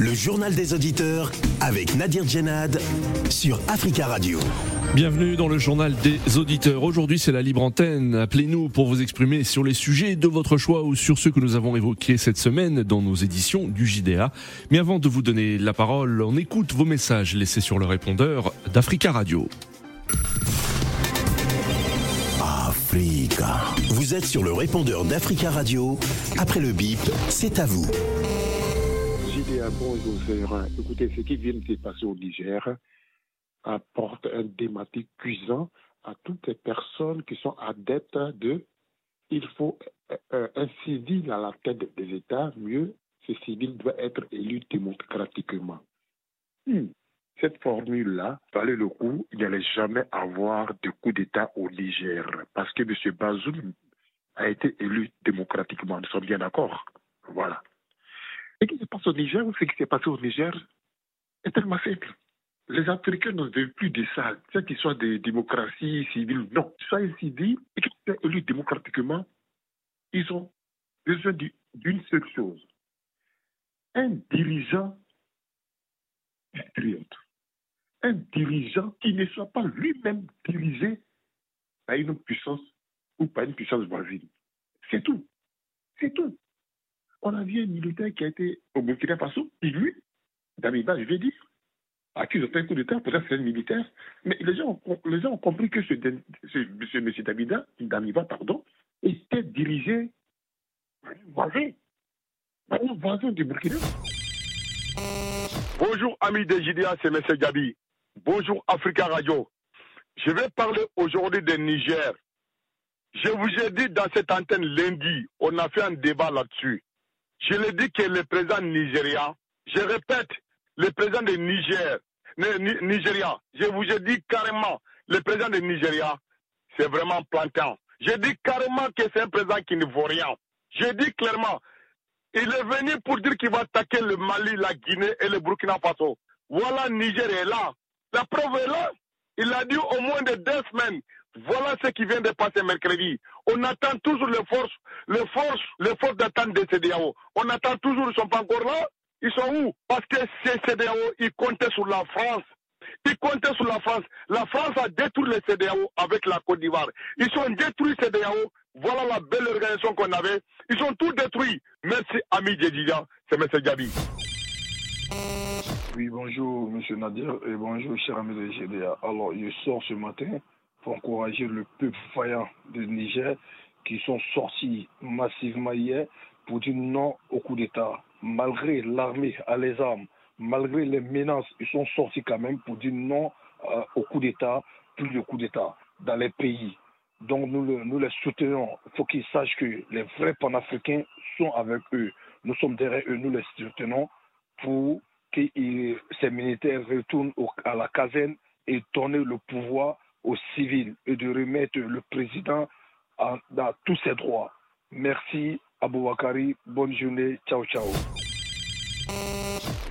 Le journal des auditeurs avec Nadir Djenad sur Africa Radio. Bienvenue dans le journal des auditeurs. Aujourd'hui, c'est la libre antenne. Appelez-nous pour vous exprimer sur les sujets de votre choix ou sur ceux que nous avons évoqués cette semaine dans nos éditions du JDA. Mais avant de vous donner la parole, on écoute vos messages laissés sur le répondeur d'Africa Radio. Africa. Vous êtes sur le répondeur d'Africa Radio. Après le bip, c'est à vous. Bonjour, Écoutez, ce qui vient de se passer au Niger apporte un dématique cuisant à toutes les personnes qui sont adeptes de il faut euh, un civil à la tête des États, mieux, ce civil doit être élu démocratiquement. Hmm. Cette formule-là valait le coup, il n'allait jamais avoir de coup d'État au Niger, parce que M. Bazoum a été élu démocratiquement. Nous sommes bien d'accord. Voilà. Passe au Niger, ce qui s'est passé au Niger est tellement simple. Les Africains ne veulent plus de ça, qu'ils soient des démocraties civiles. Non, soyez civils et qu'ils soient élus démocratiquement, ils ont besoin d'une seule chose. Un dirigeant patriote. Un dirigeant qui ne soit pas lui-même dirigé par une puissance ou par une puissance voisine. C'est tout. C'est tout. On a vu un militaire qui a été au Burkina Faso, qui lui, Damiba, je vais dire, à qui fait un coup d'État, peut-être c'est un militaire. Mais les gens, ont, compris que ce, ce, ce M. Damida, Damiba, pardon, était dirigé par un voisin, par un voisin du Burkina. Bonjour amis des JDA, c'est M. Gabi. Bonjour Africa Radio. Je vais parler aujourd'hui des Niger. Je vous ai dit dans cette antenne lundi, on a fait un débat là-dessus. Je l'ai dit que le président nigérian, je répète, le président de Niger, Nigeria, je vous ai dit carrément, le président de Nigeria, c'est vraiment plantant. J'ai dit carrément que c'est un président qui ne vaut rien. J'ai dit clairement, il est venu pour dire qu'il va attaquer le Mali, la Guinée et le Burkina Faso. Voilà, Niger est là. La preuve est là. Il a dit au moins de deux semaines. Voilà ce qui vient de passer mercredi. On attend toujours les forces, les forces, les forces d'attente des CDAO. On attend toujours, ils ne sont pas encore là. Ils sont où? Parce que ces CDAO, ils comptaient sur la France. Ils comptaient sur la France. La France a détruit les CDAO avec la Côte d'Ivoire. Ils ont détruit les CDAO. Voilà la belle organisation qu'on avait. Ils ont tout détruit. Merci, ami Djedida. C'est M. Gabi. Oui, bonjour, M. Nadir, et bonjour, cher ami de GDA. Alors, je sors ce matin pour encourager le peuple faillant de Niger qui sont sortis massivement hier pour dire non au coup d'État. Malgré l'armée à les armes, malgré les menaces, ils sont sortis quand même pour dire non euh, au coup d'État, plus de coup d'État dans les pays. Donc nous, le, nous les soutenons. Il faut qu'ils sachent que les vrais panafricains sont avec eux. Nous sommes derrière eux, nous les soutenons pour que ces militaires retournent à la caserne et donnent le pouvoir aux civils et de remettre le président à tous ses droits. Merci Aboubakari, bonne journée, ciao ciao.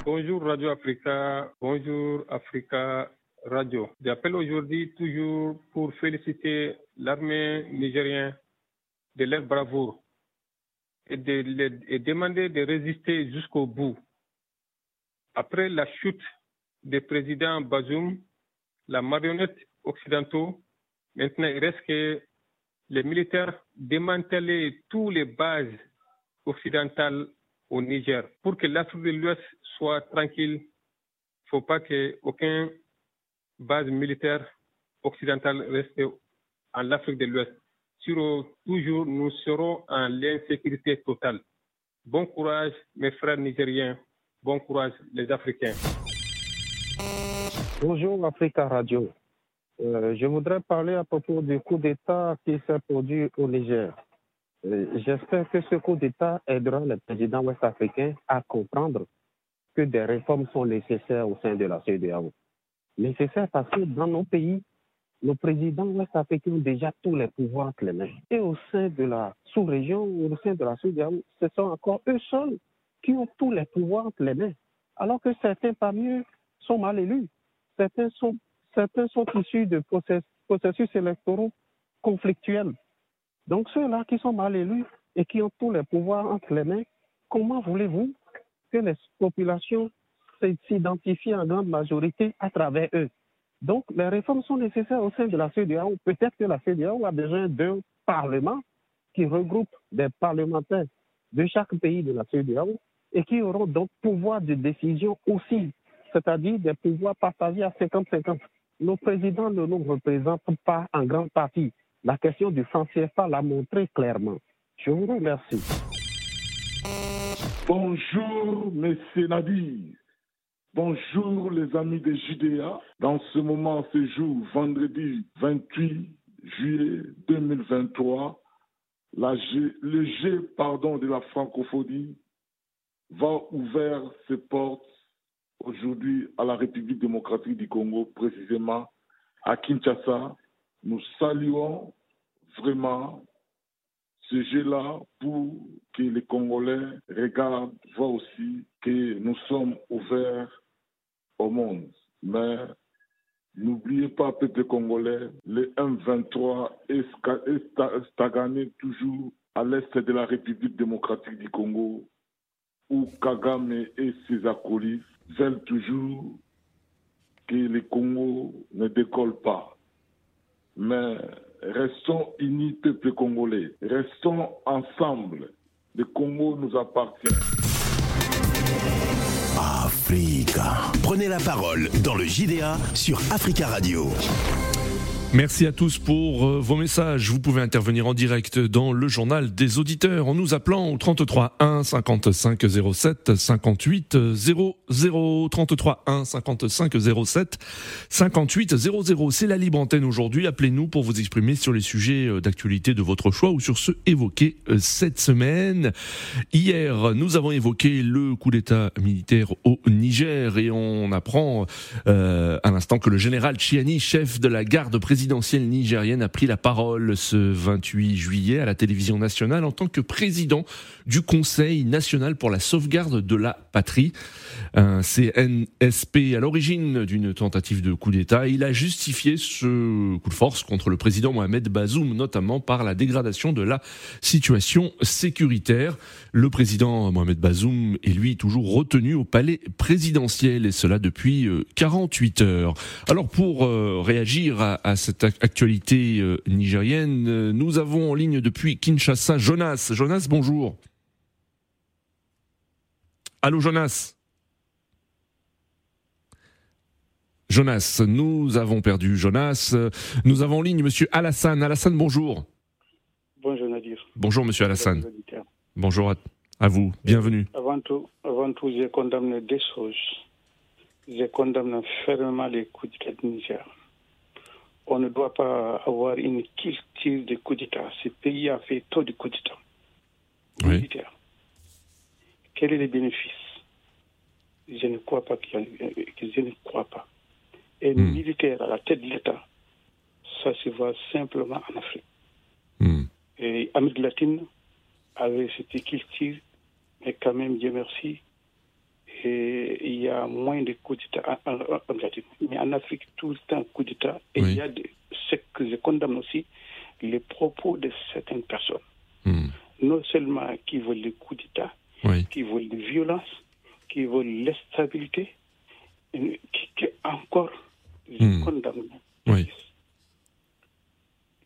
Bonjour Radio Africa, bonjour Africa Radio. J'appelle aujourd'hui toujours pour féliciter l'armée nigérienne de leur bravoure et, de, et demander de résister jusqu'au bout. Après la chute du président Bazoum, la marionnette occidentaux, maintenant il reste que les militaires démantèlent toutes les bases occidentales au Niger. Pour que l'Afrique de l'Ouest soit tranquille, il ne faut pas qu'aucune base militaire occidentale reste en Afrique de l'Ouest. toujours, nous serons en l'insécurité totale. Bon courage, mes frères nigériens. Bon courage, les Africains. Bonjour, Africa Radio. Euh, je voudrais parler à propos du coup d'État qui s'est produit au Niger. Euh, j'espère que ce coup d'État aidera le président ouest-africain à comprendre que des réformes sont nécessaires au sein de la CEDEAO. Nécessaires parce que dans nos pays, nos présidents ouest-africains ont déjà tous les pouvoirs entre les mains. Et au sein de la sous-région, au sein de la CEDEAO, ce sont encore eux seuls qui ont tous les pouvoirs entre les mains. Alors que certains parmi eux sont mal élus. Certains sont certains sont issus de processus électoraux conflictuels. Donc ceux-là qui sont mal élus et qui ont tous les pouvoirs entre les mains, comment voulez-vous que les populations s'identifient en grande majorité à travers eux? Donc les réformes sont nécessaires au sein de la CEDEAO. Peut-être que la CEDEAO a besoin d'un parlement qui regroupe des parlementaires de chaque pays de la CEDEAO et qui auront donc pouvoir de décision aussi, c'est-à-dire des pouvoirs partagés à 50-50. Nos présidents ne nous représentent pas en grande partie. La question du franc CFA l'a montré clairement. Je vous remercie. Bonjour, messieurs Nadir. Bonjour, les amis de Judéa. Dans ce moment, ce jour, vendredi 28 juillet 2023, la le G pardon, de la francophonie va ouvrir ses portes aujourd'hui à la République démocratique du Congo, précisément à Kinshasa. Nous saluons vraiment ce jeu-là pour que les Congolais regardent, voient aussi que nous sommes ouverts au monde. Mais n'oubliez pas, peuple congolais, le M23 est stagné toujours à l'est de la République démocratique du Congo, où Kagame et ses acolytes veulent toujours que le Congo ne décolle pas. Mais restons unis, peuple congolais. Restons ensemble. Le Congo nous appartient. Africa. Prenez la parole dans le JDA sur Africa Radio. Merci à tous pour euh, vos messages. Vous pouvez intervenir en direct dans le journal des auditeurs en nous appelant au 33 1 55 07 58 00 33 1 55 07 58 00. C'est la libre antenne aujourd'hui. Appelez-nous pour vous exprimer sur les sujets euh, d'actualité de votre choix ou sur ceux évoqués euh, cette semaine. Hier, nous avons évoqué le coup d'État militaire au Niger et on apprend euh, à l'instant que le général Chiani, chef de la garde présidentielle, présidentielle nigérienne a pris la parole ce 28 juillet à la télévision nationale en tant que président du Conseil national pour la sauvegarde de la patrie, un CNSP à l'origine d'une tentative de coup d'État. Il a justifié ce coup de force contre le président Mohamed Bazoum, notamment par la dégradation de la situation sécuritaire. Le président Mohamed Bazoum est lui toujours retenu au palais présidentiel et cela depuis 48 euh, heures. Alors pour euh, réagir à, cette actualité euh, nigérienne. Nous avons en ligne depuis Kinshasa Jonas. Jonas, bonjour. Allô Jonas Jonas, nous avons perdu Jonas. Nous avons en ligne Monsieur Alassane. Alassane, bonjour. Bonjour Nadir. Bonjour Monsieur Alassane. Bonjour à, vous, bienvenue. Avant tout, avant tout, j'ai condamné des choses. J'ai condamné fermement les coups de Niger on ne doit pas avoir une culture de coup d'État. Ce pays a fait trop de coups d'État. Oui. Quel est le bénéfice? Je ne crois pas qu'il que je ne crois pas. Et hmm. militaire à la tête de l'État, ça se voit simplement en Afrique. Hmm. Et Amérique latine avait cette culture, mais quand même, Dieu merci, et il y a moins de coups d'État en, Mais en Afrique, tout le temps, coup d'État. Et il y a ce que je condamne aussi, les propos de certaines personnes. Hmm. Non seulement qui veulent le coup d'État, qui veulent la violence, qui veulent l'instabilité, qui, qui, encore, je hmm. condamne. Oui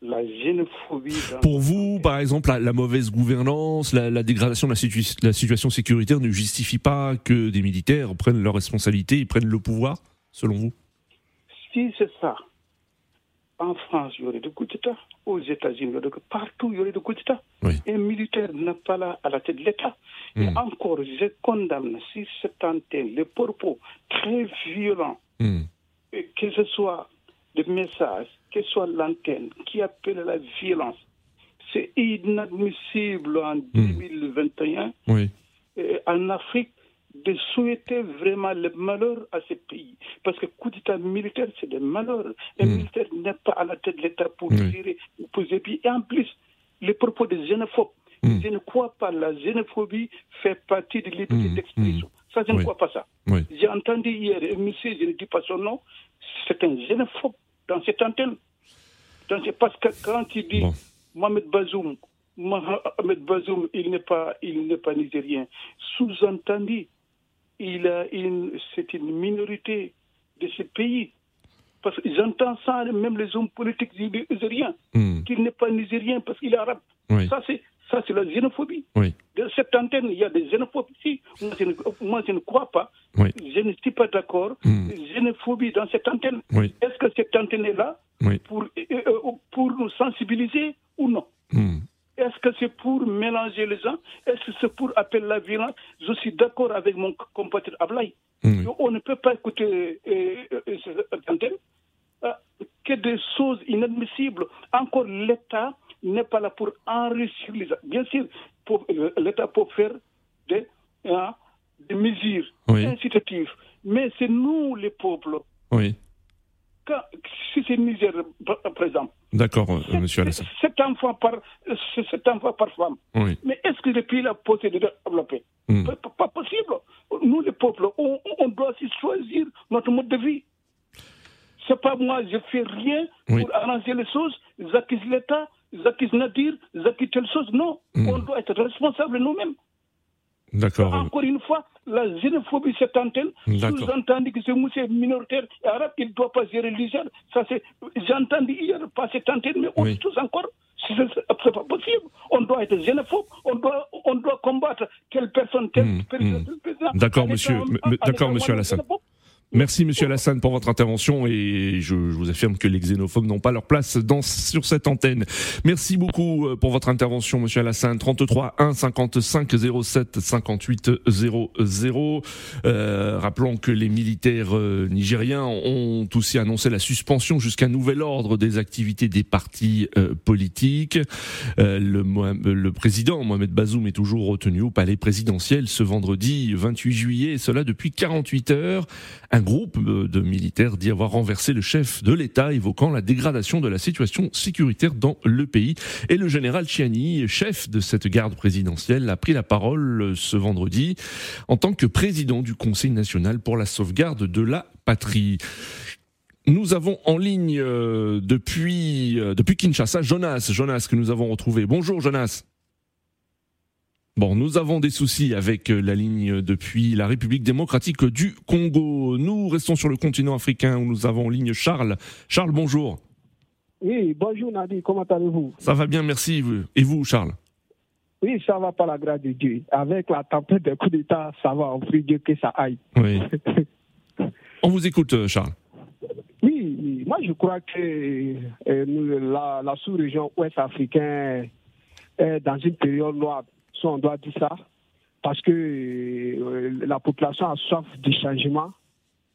la xénophobie. Pour vous, par exemple, la, mauvaise gouvernance, la, dégradation de la, la, situation sécuritaire ne justifie pas que des militaires prennent leurs responsabilités et prennent le pouvoir, selon vous? Si c'est ça, en France, il y aurait des coups d'État. Aux États-Unis, partout, il y aurait des coups d'État. Un militaire n'est pas là à la tête de l'État. Et hmm. encore, je condamne, si c'est antenne, les propos très violents, hmm. que ce soit des messages que soit l'antenne, qui appelle la violence. C'est inadmissible en 2021, hmm. en Afrique, de souhaiter vraiment le malheur à ce pays. Parce que coup d'État militaire, c'est des malheurs. Un hmm. militaire n'est pas à la tête de l'État pour gérer, pour. Et en plus, les propos des xénophobes. Hmm. Je ne crois pas la xénophobie fait partie de liberté d'expression. Ça, je ne crois pas ça. J'ai entendu hier un monsieur, je ne dis pas son nom, c'est un xénophobe dans cette antenne. parce que quand il dit Mohamed Bazoum, Mohamed Bazoum, il n'est pas, il n'est pas nigérien. Sous-entendu, il a une, c'est une minorité de ce pays. Parce que j'entends ça, même les hommes politiques nigériens, hmm. qu'il n'est pas nigérien parce qu'il est arabe. Ça, c'est, ça, c'est la xénophobie. Oui. De cette antenne, il y a des xénophobes ici. Moi, je ne, crois pas. Je ne suis pas d'accord. Hmm. Xénophobie dans cette antenne. Est-ce que cette antenne est là pour, euh, euh, pour nous sensibiliser ou non? Hmm. Est-ce que c'est pour mélanger les gens? Est-ce que c'est pour appeler la violence? Je suis d'accord avec mon compatriote Ablaï. Hmm. On ne peut pas écouter euh, cette antenne. Que des choses inadmissibles. Encore l'État n'est pas là pour enrichir les Bien sûr, l'État peut faire des, hein, des mesures incitatives, mais c'est nous, les peuples. Oui. si c'est Niger, par exemple. D'accord, euh, monsieur Alassane. Cet enfant par, cet enfant par femme. Oui. Mais est-ce que le pays l'a possibilité de développer? Hmm. pas, possible. Nous, les peuples, on, on doit aussi choisir notre mode de vie. C'est pas moi, je fais rien pour arranger les choses. J'accuse l'État, Zakis Nadir, Zakis telle chose. Non, hmm. on doit être responsable nous-mêmes. D'accord. Encore une fois, la xénophobie, cette antenne, vous entendez que ce monsieur minoritaire arabe, il ne doit pas gérer l'Israël. Ça, c'est, j'ai entendu hier, pas cette antenne, mais on tous encore. C'est pas possible. On doit être xénophobe. On doit, on doit combattre telle personne, telle personne. Hmm. D'accord, monsieur, d'accord, monsieur Alassane. Merci Monsieur Alassane pour votre intervention et je, vous affirme que les xénophobes n'ont pas leur place dans, sur cette antenne. Merci beaucoup euh, pour votre intervention Monsieur Alassane. 33 1 55 07 58 00. Euh, rappelons que les militaires euh, nigériens ont aussi annoncé la suspension jusqu'à nouvel ordre des activités des partis euh, politiques. le, le président Mohamed Bazoum est toujours retenu au palais présidentiel ce vendredi 28 juillet et cela depuis 48 heures. Groupe de militaires dit avoir renversé le chef de l'État, évoquant la dégradation de la situation sécuritaire dans le pays. Et le général Chiani, chef de cette garde présidentielle, a pris la parole ce vendredi en tant que président du Conseil national pour la sauvegarde de la patrie. Nous avons en ligne euh, depuis, euh, depuis Kinshasa Jonas, Jonas que nous avons retrouvé. Bonjour Jonas. Bon, nous avons des soucis avec euh, la ligne depuis la République démocratique du Congo. Nous restons sur le continent africain où nous avons en ligne Charles. Charles, bonjour. Oui, bonjour Nadi, comment allez-vous? Ça va bien, merci. Et vous, Charles? Oui, ça va par la grâce de Dieu. Avec la tempête des coups d'État, ça va, on prie Dieu que ça aille. Oui. on vous écoute, euh, Charles. Oui, moi je crois que euh, la, la sous-région ouest africaine est dans une période noire on doit dire ça, parce que euh, la population a soif du changement.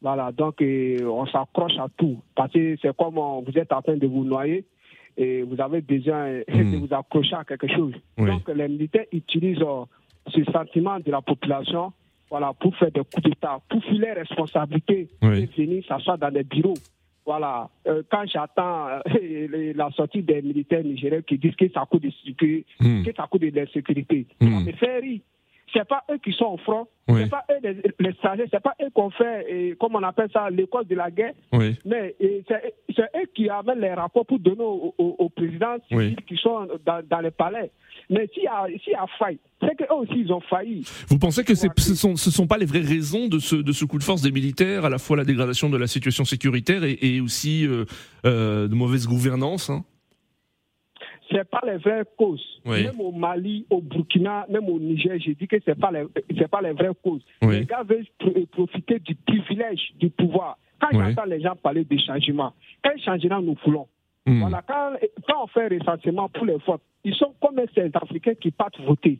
Voilà, donc euh, on s'accroche à tout. Parce que c'est comme vous êtes en train de vous noyer et vous avez besoin de hmm. vous accrocher à quelque chose. Donc les militaires utilisent euh, ce sentiment de la population voilà, pour faire des coups d'État, pour filer responsabilité et venir s'asseoir dans des bureaux. Voilà, quand j'attends la sortie des militaires nigériens qui disent que ça coûte de sécurité, hmm. que ça coûte de l'insécurité, mmh. ça me fait rire. C'est pas eux qui sont au front, oui. c'est pas eux les, les c'est pas eux qu'on fait, et, comme on appelle ça, l'école de la guerre. Mais c'est eux qui amènent les rapports pour donner aux au, présidents qui sont dans, dans les palais. Mais s'il y, a, y a faille, c'est qu'eux aussi, ils ont failli. Vous pensez que ce ne sont, ce sont pas les vraies raisons de ce, de ce coup de force des militaires, à la fois la dégradation de la situation sécuritaire et, et aussi euh, euh, de mauvaise gouvernance hein? C'est pas les vraies causes. Même au Mali, au Burkina, même au Niger, j'ai dit que c'est pas les, c'est pas les vraies causes. Les gars veulent profiter du privilège du pouvoir. Quand j'entends les gens parler de changement, quel changement nous voulons Hmm. Voilà, quand, quand, on fait recensement pour les votes, ils sont comme ces Africains qui partent voter.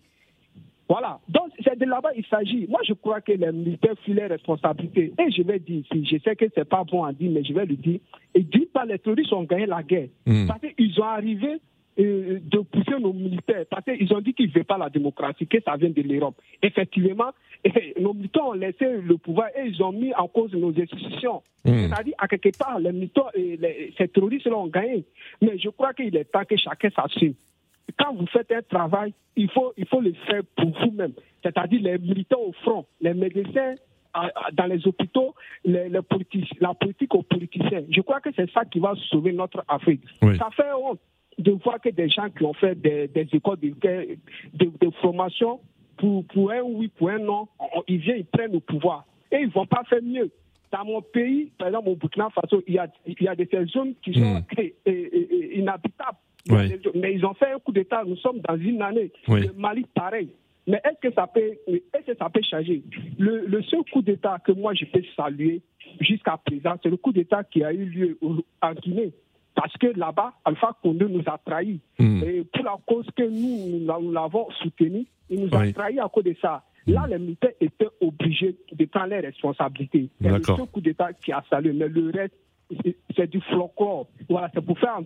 Voilà. Donc, c'est de là-bas il s'agit. Moi, je crois que les militaires filaient responsabilité. Et je vais dire ici, je sais que c'est pas bon à dire, mais je vais le dire. Et d'une part, les terroristes ont gagné la guerre. Hmm. Parce qu'ils ont arrivé euh, de pousser nos militaires, parce qu'ils ont dit qu'ils ne veulent pas la démocratie, que ça vient de l'Europe. Effectivement, nos militants ont laissé le pouvoir et ils ont mis en cause nos institutions. Hmm. C'est-à-dire, à quelque part, les militants, les, ces terroristes ont gagné. Mais je crois qu'il est temps que chacun s'assume. Quand vous faites un travail, il faut, il faut le faire pour vous-même. C'est-à-dire les militants au front, les médecins dans les hôpitaux les, les la politique aux politiciens. Je crois que c'est ça qui va sauver notre Afrique. Ça fait honte de voir que des gens qui ont fait des, des écoles de, de, de, formation pour, pour un oui, pour un non, ils viennent, ils prennent le pouvoir. Et ils ne vont pas faire mieux. Dans mon pays, par exemple au Burkina Faso, il y a, il y a des zones qui sont hmm. inhabitables. Mais ils ont fait un coup d'État. Nous sommes dans une année. Le Mali, pareil. Mais est-ce que ça peut, est-ce que ça peut changer? Le, le, seul coup d'État que moi je peux saluer jusqu'à présent, c'est le coup d'État qui a eu lieu en Guinée. Parce que là-bas, Alpha Condé nous a trahis. Hmm. Et pour la cause que nous, nous l'avons soutenu, il nous a trahis à cause de ça. Là, les militaires étaient obligés de prendre les responsabilités. C'est le seul coup d'État qui a salué, mais le reste, c'est du folklore. Voilà, c'est pour faire un.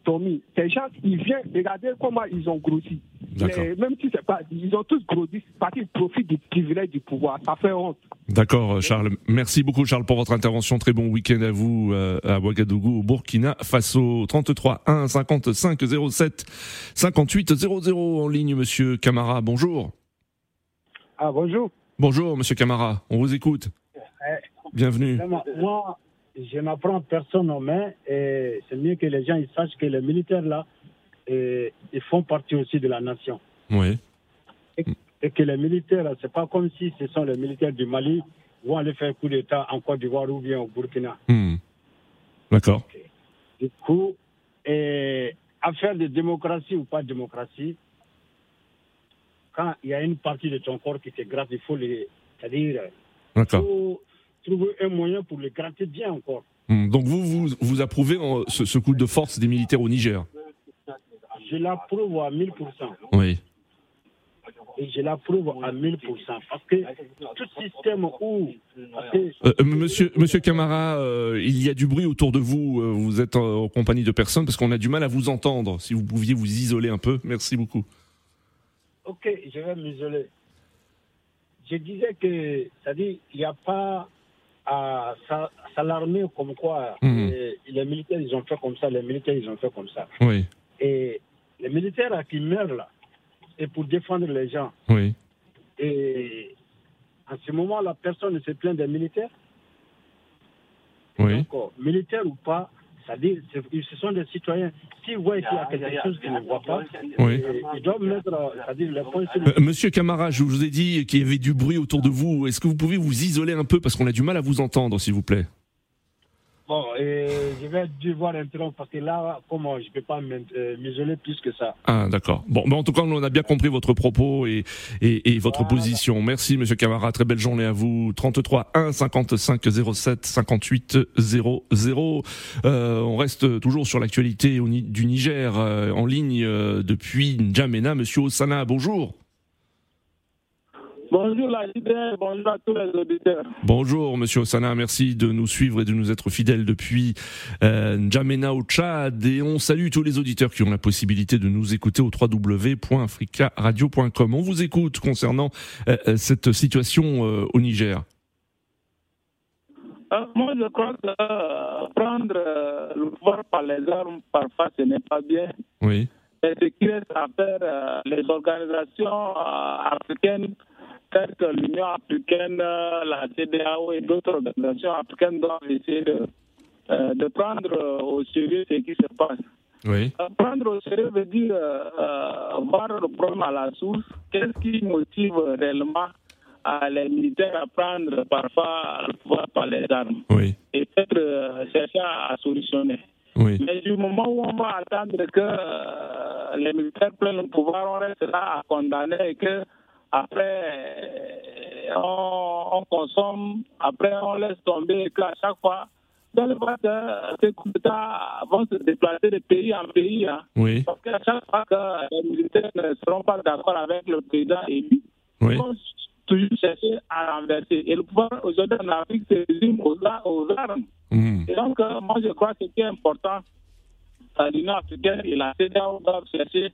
Ces gens, ils viennent regarder comment ils ont grossi. Mais même si c'est pas, ils ont tous grossi parce qu'ils profitent du privilège du pouvoir. Ça fait honte. D'accord, Charles. Merci beaucoup, Charles, pour votre intervention. Très bon week-end à vous euh, à Ouagadougou, au Burkina Faso. 33 1 55 07 58 00 en ligne, Monsieur Camara. Bonjour. Ah, bonjour. Bonjour, Monsieur Camara. On vous écoute. Bienvenue. Moi, je n'apprends personne aux mains et c'est mieux que les gens ils sachent que les militaires là, ils font partie aussi de la nation. Oui. Et, que les militaires, c'est pas comme si ce sont les militaires du Mali vont aller faire un coup d'État en Côte d'Ivoire ou bien au Burkina. Hmm. D'accord. Du coup, et affaire de démocratie ou pas de démocratie, quand il y a une partie de ton corps qui te gratte, il faut les. C'est-à-dire. Trouver un moyen pour les gratter bien encore. Hmm, donc vous, vous, vous approuvez euh, ce, coup de force des militaires au Niger Je l'approuve à 1000%. Oui. Et je l'approuve à 1000%. Parce que tout système où... Euh, euh, monsieur, monsieur Camara, il y a du bruit autour de vous. Vous êtes en, compagnie de personnes parce qu'on a du mal à vous entendre. Si vous pouviez vous isoler un peu. Merci beaucoup. Ok, je vais m'isoler. Je disais que, c'est-à-dire, il n'y a pas à s'alarmer comme quoi hmm. les, militaires ils ont fait comme ça, les militaires ils ont fait comme ça. Oui. Et les militaires qui meurent là, c'est pour défendre les gens. Oui. Et en ce moment, la personne se plaint des militaires. Oui. Donc, euh, militaire ou pas, c'est-à-dire, ce sont des citoyens. S'ils voient qu'il y a quelque chose qu'ils ne voient pas, ils doivent mettre, c'est-à-dire, les points sur euh, Monsieur Camara, je vous ai dit qu'il y avait du bruit autour de vous. Est-ce que vous pouvez vous isoler un peu parce qu'on a du mal à vous entendre, s'il vous plaît? Bon, et je vais devoir interrompre parce que là, comment je ne peux pas euh, m'isoler plus que ça. Ah, d'accord. Bon, mais en tout cas, on a bien compris votre propos et, et, votre position. Merci, monsieur Camara. Très belle journée à vous. 33 1 55 07 58 00. Euh, on reste toujours sur l'actualité du Niger euh, en ligne euh, depuis N'Djamena. Monsieur Osana, bonjour. Bonjour la leader, bonjour à tous les auditeurs. Bonjour Monsieur Osana, merci de nous suivre et de nous être fidèles depuis euh, N'Djamena au Tchad et on salue tous les auditeurs qui ont la possibilité de nous écouter au www.africaradio.com. On vous écoute concernant euh, euh, cette situation euh, au Niger. moi je crois que prendre le pouvoir par les armes parfois ce n'est pas bien. Oui. Et ce qui reste à faire, les organisations africaines telles que l'Union africaine, la CDAO et d'autres organisations africaines doivent essayer de, euh, de prendre au sérieux ce qui se passe. Oui. Euh, prendre au sérieux veut dire euh, voir le problème à la source. Qu'est-ce qui motive réellement les militaires à prendre parfois le pouvoir par les armes oui. Et peut-être chercher à, solutionner. Oui. Mais du moment où on va attendre que les militaires prennent le pouvoir, on reste là à condamner et que après, on, consomme, après, on laisse tomber, et à chaque fois, dans le fait que ces coups d'État vont se déplacer de pays en pays. Hein. oui. Parce qu'à chaque fois que les militaires ne seront pas d'accord avec le président élu, oui. ils vont toujours chercher à renverser. Et le pouvoir aujourd'hui en Afrique se résume aux, armes. Mmh. Et donc, euh, moi, je crois que ce qui est important, l'Union africaine et la CEDEAO doivent chercher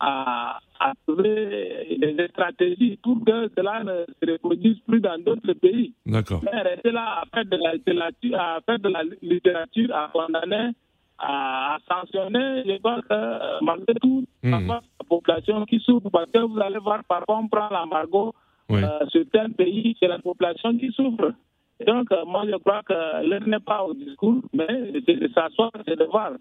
à, à, trouver des stratégies pour que cela ne se reproduise plus dans d'autres pays. D'accord. Mais rester là à faire de la littérature, à faire de la littérature, à condamner, à, sanctionner, je pense que malgré tout, mmh. la population qui souffre, parce que vous allez voir, parfois on prend l'embargo oui. euh, sur tel pays, c'est la population qui souffre. Donc, moi, je crois que l'heure n'est pas au discours, mais c'est de s'asseoir, c'est de voir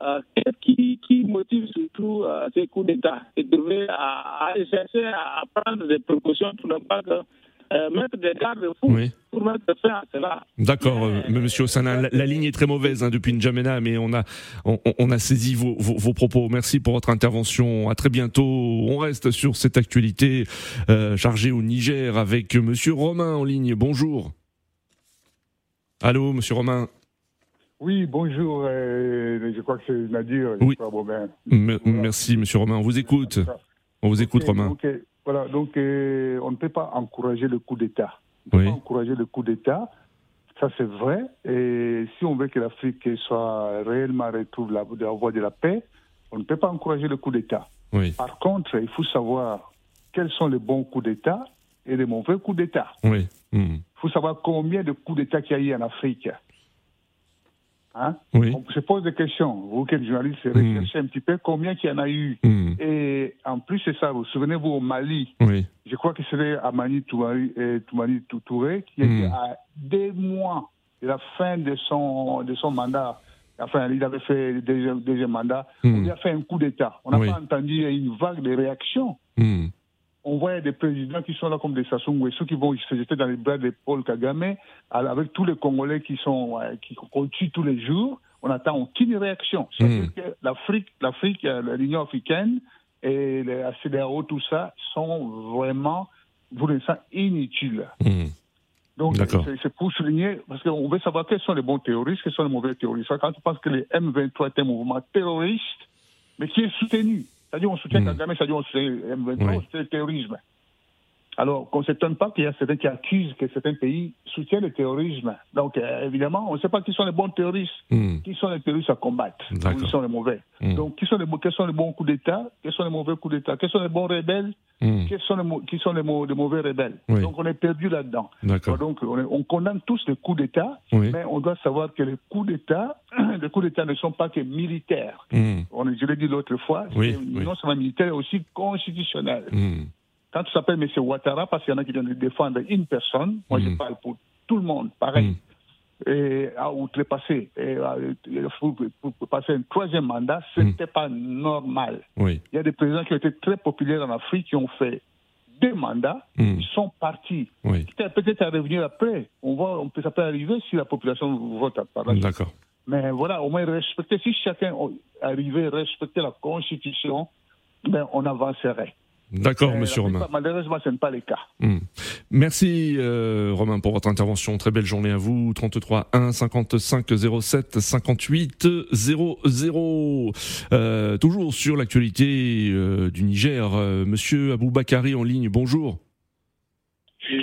qu'est-ce qui, qui, motive surtout ces coups d'État? Et trouver à, à, chercher à prendre des précautions pour ne pas que euh, mettre des garde-fous oui. pour mettre fin à cela. D'accord, euh, Monsieur Ossana, la, la, ligne est très mauvaise hein, depuis N'Djamena, mais on a, on, on a saisi vos, vos, vos, propos. Merci pour votre intervention. À très bientôt. On reste sur cette actualité euh, chargée au Niger avec Monsieur Romain en ligne. Bonjour. Allô, Monsieur Romain. Oui, bonjour. Euh, je crois que c'est Nadir. Oui. Merci, Monsieur Romain. On vous écoute. On vous écoute, okay, Romain. Okay. Voilà, donc euh, on ne peut pas encourager le coup d'État. On ne peut pas encourager le coup d'État, ça c'est vrai. Et si on veut que l'Afrique soit réellement retrouve la, la voie de la paix, on ne peut pas encourager le coup d'État. Oui. Par contre, il faut savoir quels sont les bons coups d'État et les mauvais coups d'État. Oui. Il mmh. faut savoir combien de coups d'État qu'il y a eu en Afrique. Hein? Oui. On se pose des questions. Vous, qui êtes journaliste, recherchez mmh. un petit peu combien qu'il y en a eu. Mmh. Et en plus, c'est ça, vous souvenez-vous au Mali, oui. je crois que c'était Amani Toumani Touré qui était mmh. à deux mois de la fin de son, de son mandat. Enfin, il avait fait le deuxième, deuxième mandat. On lui a fait un coup d'État. On n'a Oui. pas entendu une vague de réactions. Mmh. On voit des présidents qui sont là comme des Sassou Nguesso qui vont se jeter dans les bras de Paul Kagame, avec tous les Congolais qui sont qui qu'on tue tous les jours. On n'attend aucune réaction. Que l'Afrique, l'Afrique, euh, l'Union africaine et la CDAO, tout ça, sont vraiment, pour l'instant, inutiles. Mmh. Donc, c'est pour souligner, parce qu'on veut savoir quels sont les bons terroristes, quels sont les mauvais terroristes. Quand on pense que le M23 est un mouvement terroriste, mais qui est soutenu. C'est-à-dire, on soutient Kagame, c'est-à-dire, on soutient le M23, Oui. on soutient le terrorisme. Alors, qu'on ne s'étonne pas qu'il y a certains qui accusent que certains pays soutiennent le terrorisme. Donc, euh, évidemment, on ne sait pas qui sont les bons terroristes, Mmh. qui sont les terroristes à combattre, qui sont les mauvais. Mmh. Donc, qui sont les, quels sont les bons coups d'État, quels sont les mauvais coups d'État, quels sont les bons rebelles, Mmh. quels sont les, qui sont les, mau- les mauvais rebelles. Oui. Donc, on est perdu là-dedans. Donc, on, est- on condamne tous les coups d'État, Oui. mais on doit savoir que les coups d'État, les coups d'État ne sont pas que militaires. On, je l'ai dit l'autre fois, Oui, non seulement militaire, mais aussi constitutionnel. Mmh. Quand tu s'appelles M. Ouattara, parce qu'il y en a qui viennent défendre une personne, moi je Mm. parle pour tout le monde, pareil, Mmh. et à outrepasser, et à- pour, pour- pour passer un troisième mandat, ce Mm. n'était pas normal. Oui. Il y a des présidents qui ont été très populaires en Afrique, qui ont fait deux mandats, Mm. ils sont partis. Oui. Peut-être peut-être à revenir après. On voit, on peut, ça peut arriver si la population vote par. D'accord. Mais voilà, au moins respecter, si chacun arrivait à respecter la Constitution, ben, on avancerait. D'accord, Euh, Monsieur Romain. plupart, Malheureusement, ce n'est pas le cas. Hmm. Merci euh, Romain pour votre intervention. Très belle journée à vous. 33 1 55 07 58 00. Euh, toujours sur l'actualité euh, du Niger, euh, Monsieur Aboubakari en ligne. Bonjour.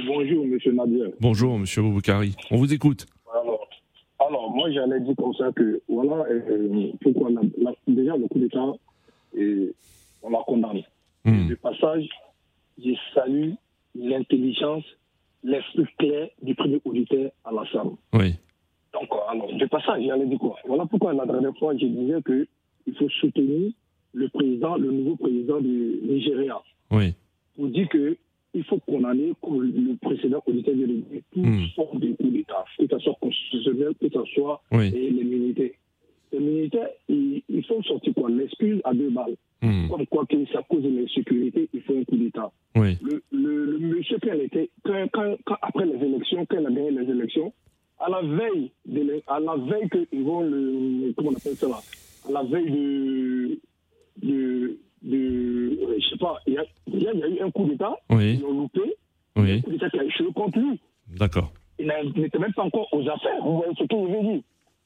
Bonjour, monsieur Nadir. Bonjour Monsieur Aboubakari. On vous écoute. Alors, alors moi, j'allais dire comme ça que, voilà, euh, pourquoi la- la- déjà le coup d'État, on la condamne. Hmm. De passage, je salue l'intelligence, l'esprit clair du premier auditeur à la salle. Oui. Donc, euh, alors, de passage, j'allais dire quoi? Voilà pourquoi la dernière fois, je disais qu'il faut soutenir le président, le nouveau président du Nigeria, Oui. pour dire que il faut condamner, comme le précédent auditeur vient de le dire, toute Mm. forme de coup d'État, que ce soit constitutionnel, que ce soit Oui. et les militaires. Les militaires, ils, ils font sortir quoi? L'excuse à deux balles. Hmm. Comme quoi que à cause de l'insécurité, il faut un coup d'État. Oui. Le, le, le monsieur quand, était, quand, quand- quand- après les élections, quand il a gagné les élections, à la veille, de, à la veille qu'ils vont le, comment on appelle ça là, à la veille de, de, de euh, je sais pas, il y a, il y eu un coup d'État, Oui. ils l'ont loupé, Oui. un coup d'État qui a échoué contre lui. D'accord. Il n'était même pas encore aux affaires, vous voyez ce que je veux dire.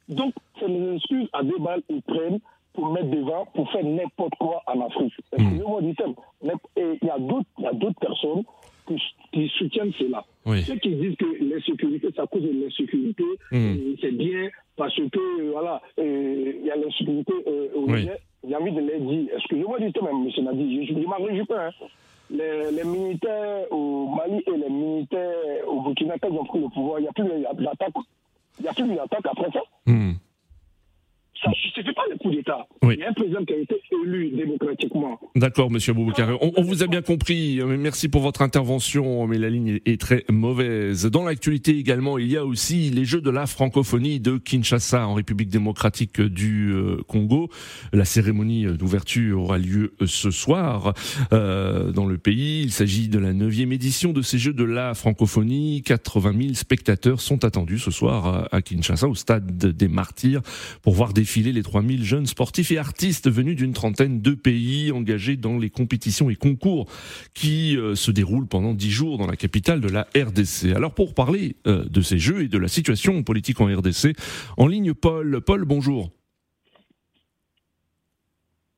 Donc, c'est les excuses à deux balles qu'ils prennent pour mettre devant, pour faire n'importe quoi en Afrique. Excusez-moi du terme. Et il y a d'autres il y a d'autres personnes qui, qui soutiennent cela. Oui. Ceux qui disent que l'insécurité, c'est à cause de l'insécurité, Mm. euh, c'est bien parce que, euh, voilà, euh, il y a l'insécurité euh, au Oui. J'ai envie de leur dire, excusez-moi du terme, M. Nadi, je ne m'en réjouis pas. hein. Les, les militaires au Mali et les militaires au Burkina, quand ils ont pris le pouvoir, il n'y a plus d'attaque. Il n'y a plus d'attaque après ça. Hmm. Ça, suffit pas le coup d'État. Il y a un président qui a été élu démocratiquement. D'accord, monsieur Boubacar. On, on, vous a bien compris. Merci pour votre intervention, mais la ligne est très mauvaise. Dans l'actualité également, il y a aussi les Jeux de la francophonie de Kinshasa en République démocratique du euh, Congo. La cérémonie d'ouverture aura lieu ce soir euh, dans le pays. Il s'agit de la neuvième édition de ces Jeux de la francophonie. 80 000 spectateurs sont attendus ce soir à Kinshasa, au stade des Martyrs, pour voir défiler les 3000 jeunes sportifs et artistes venus d'une trentaine de pays engagés dans les compétitions et concours qui euh, se déroulent pendant dix jours dans la capitale de la RDC. Alors pour parler euh, de ces jeux et de la situation politique en RDC, en ligne Paul. Paul, bonjour.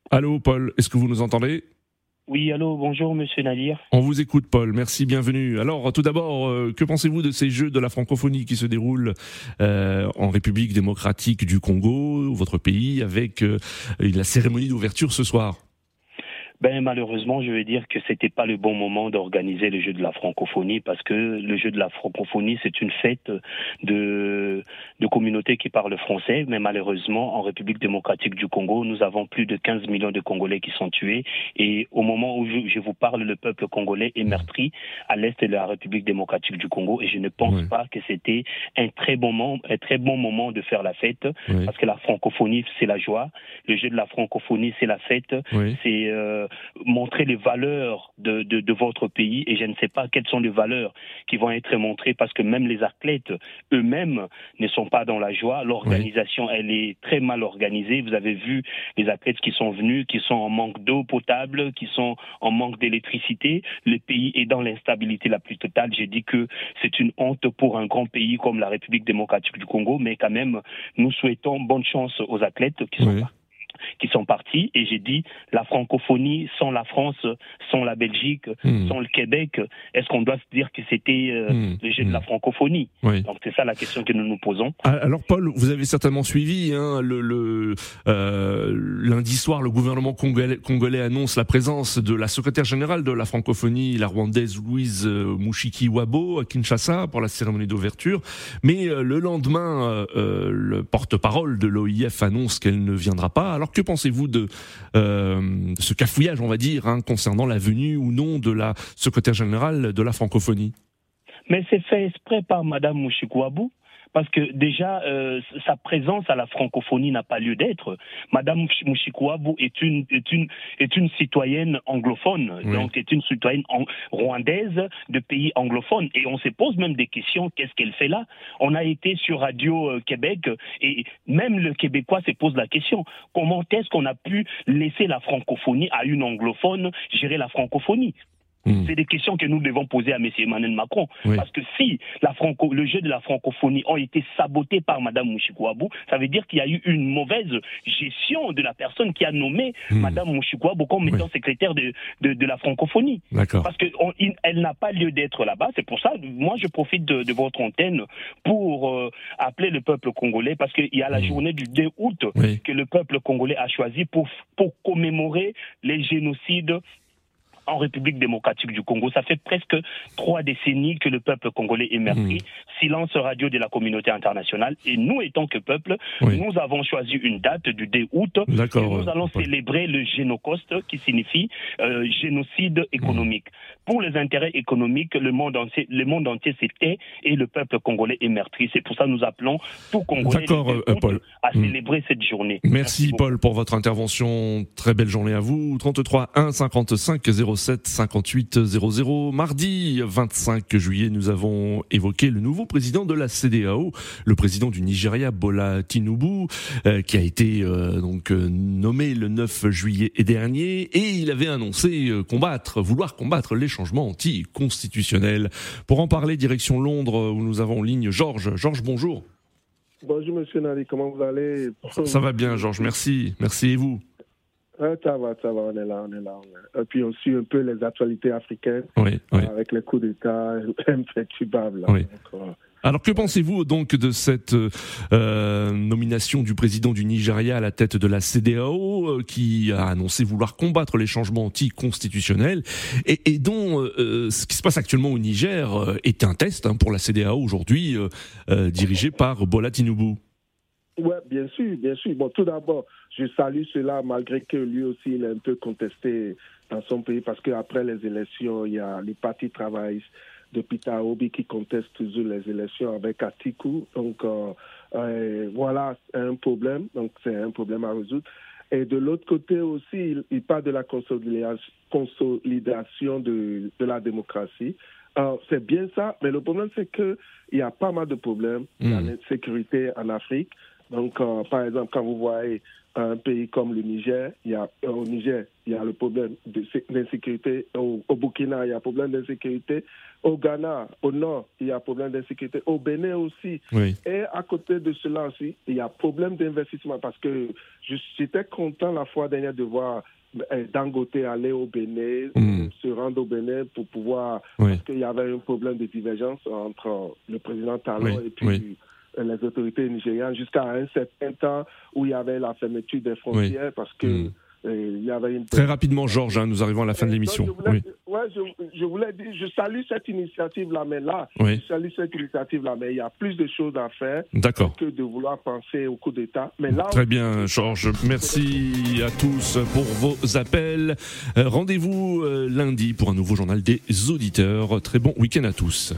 Allô Paul, est-ce que vous nous entendez? Oui, allô, bonjour Monsieur Nadir. On vous écoute Paul, merci, bienvenue. Alors tout d'abord, euh, que pensez-vous de ces Jeux de la francophonie qui se déroulent euh, en République démocratique du Congo, votre pays, avec euh, la cérémonie d'ouverture ce soir? Ben malheureusement, je vais dire que c'était pas le bon moment d'organiser le jeu de la francophonie parce que le jeu de la francophonie c'est une fête de de communautés qui parlent français, mais malheureusement en République démocratique du Congo, nous avons plus de 15 millions de Congolais qui sont tués. Et au moment où je, vous parle, le peuple congolais est meurtri à l'est de la République démocratique du Congo. Et je ne pense pas que c'était un très bon moment, un très bon moment de faire la fête parce que la francophonie c'est la joie, le jeu de la francophonie c'est la fête, c'est euh, montrer les valeurs de, de, de, votre pays et je ne sais pas quelles sont les valeurs qui vont être montrées parce que même les athlètes eux-mêmes ne sont pas dans la joie. L'organisation, elle est très mal organisée. Vous avez vu les athlètes qui sont venus, qui sont en manque d'eau potable, qui sont en manque d'électricité. Le pays est dans l'instabilité la plus totale. J'ai dit que c'est une honte pour un grand pays comme la République démocratique du Congo, mais quand même, nous souhaitons bonne chance aux athlètes qui sont là qui sont partis et j'ai dit la francophonie sans la France, sans la Belgique, hmm. sans le Québec, est-ce qu'on doit se dire que c'était euh, hmm. le jeu de la hmm. francophonie Donc c'est ça la question que nous nous posons. Ah, alors Paul, vous avez certainement suivi hein, le, le euh, lundi soir, le gouvernement congolais, congolais, annonce la présence de la secrétaire générale de la francophonie, la rwandaise Louise euh, Mouchiki Wabo à Kinshasa pour la cérémonie d'ouverture, mais euh, le lendemain, euh, le porte-parole de l'OIF annonce qu'elle ne viendra pas. Alors que pensez-vous de euh, ce cafouillage, on va dire, hein, concernant la venue ou non de la secrétaire générale de la francophonie? Mais c'est fait exprès par Madame Mouchikouabou parce que déjà euh, sa présence à la francophonie n'a pas lieu d'être. Madame Mouchikouabou est une est une est une citoyenne anglophone, donc est une citoyenne rwandaise de pays anglophones et on se pose même des questions qu'est-ce qu'elle fait là? On a été sur Radio euh, Québec et même le québécois se pose la question. Comment est-ce qu'on a pu laisser la francophonie à une anglophone gérer la francophonie? Hmm. C'est des questions que nous devons poser à M. Emmanuel Macron. Parce que si la franco, le jeu de la francophonie a été saboté par Mme Mouchikouabou, ça veut dire qu'il y a eu une mauvaise gestion de la personne qui a nommé mmh. Mme Mouchikouabou comme étant secrétaire de, de, de, la francophonie. Parce qu'elle n'a pas lieu d'être là-bas. C'est pour ça, moi, je profite de, de votre antenne pour euh, appeler le peuple congolais parce qu'il y a la hmm. journée du 2 août que le peuple congolais a choisi pour, pour commémorer les génocides en République démocratique du Congo. Ça fait presque trois décennies que le peuple congolais est meurtri. Mmh. Silence radio de la communauté internationale. Et nous, étant que peuple, nous avons choisi une date du 2 août. Et nous allons célébrer le génocoste, qui signifie euh, génocide économique. Mmh. Pour les intérêts économiques, le monde entier, le monde entier s'était et le peuple congolais est meurtri. C'est pour ça que nous appelons tout Congolais euh, Paul. à mmh. célébrer cette journée. Merci, Paul pour votre intervention. Très belle journée à vous. 33 1 55 0 07 58 00. Mardi 25 juillet, nous avons évoqué le nouveau président de la CDAO, le président du Nigeria, Bola Tinubu, euh, qui a été euh, donc euh, nommé le 9 juillet dernier, et il avait annoncé combattre, vouloir combattre les changements anticonstitutionnels. Pour en parler, direction Londres, où nous avons en ligne Georges. Georges, bonjour. Bonjour Monsieur Nali, comment vous allez? Ça va bien, Georges, merci. Merci et vous? Ça va, ça va, on est là, on est là. Et puis on suit un peu les actualités africaines avec les coups d'État imperturbables. Oui. Euh, alors que pensez-vous donc de cette euh, nomination du président du Nigeria à la tête de la CDAO euh, qui a annoncé vouloir combattre les changements anticonstitutionnels et, et dont ce qui se passe actuellement au Niger est un test hein, pour la CDAO aujourd'hui dirigée par Bola Tinubu? Oui, bien sûr, bien sûr. Bon, tout d'abord, je salue cela malgré que lui aussi il est un peu contesté dans son pays parce qu'après les élections, il y a les partis travaillistes de Peter Obi qui contestent toujours les élections avec Atiku. Donc euh, euh, voilà un problème. Donc c'est un problème à résoudre. Et de l'autre côté aussi, il, parle de la consolidation de, de la démocratie. c'est bien ça, mais le problème c'est qu'il y a pas mal de problèmes. A hmm. l'insécurité en Afrique. Donc, euh, par exemple, quand vous voyez un pays comme le Niger, il y a, euh, au Niger, il y a le problème d'insécurité. Au, Burkina, il y a un problème d'insécurité. Au Ghana, au nord, il y a un problème d'insécurité. Au Bénin aussi. Et à côté de cela aussi, il y a problème d'investissement parce que j'étais content la fois dernière de voir euh, Dangote aller au Bénin, hmm. se rendre au Bénin pour pouvoir, parce qu'il y avait un problème de divergence entre le président Talon et puis les autorités nigérianes jusqu'à un certain temps où il y avait la fermeture des frontières parce que hmm. euh, il y avait une... Très rapidement, Georges, hein, nous arrivons à la fin de l'émission. Je, voulais, je, voulais dire, je salue cette initiative-là, mais là, je salue cette initiative-là, mais il y a plus de choses à faire que de vouloir penser au coup d'État. Mais là, Très bien, Georges. Merci à tous pour vos appels. Euh, rendez-vous euh, lundi pour un nouveau journal des auditeurs. Très bon week-end à tous.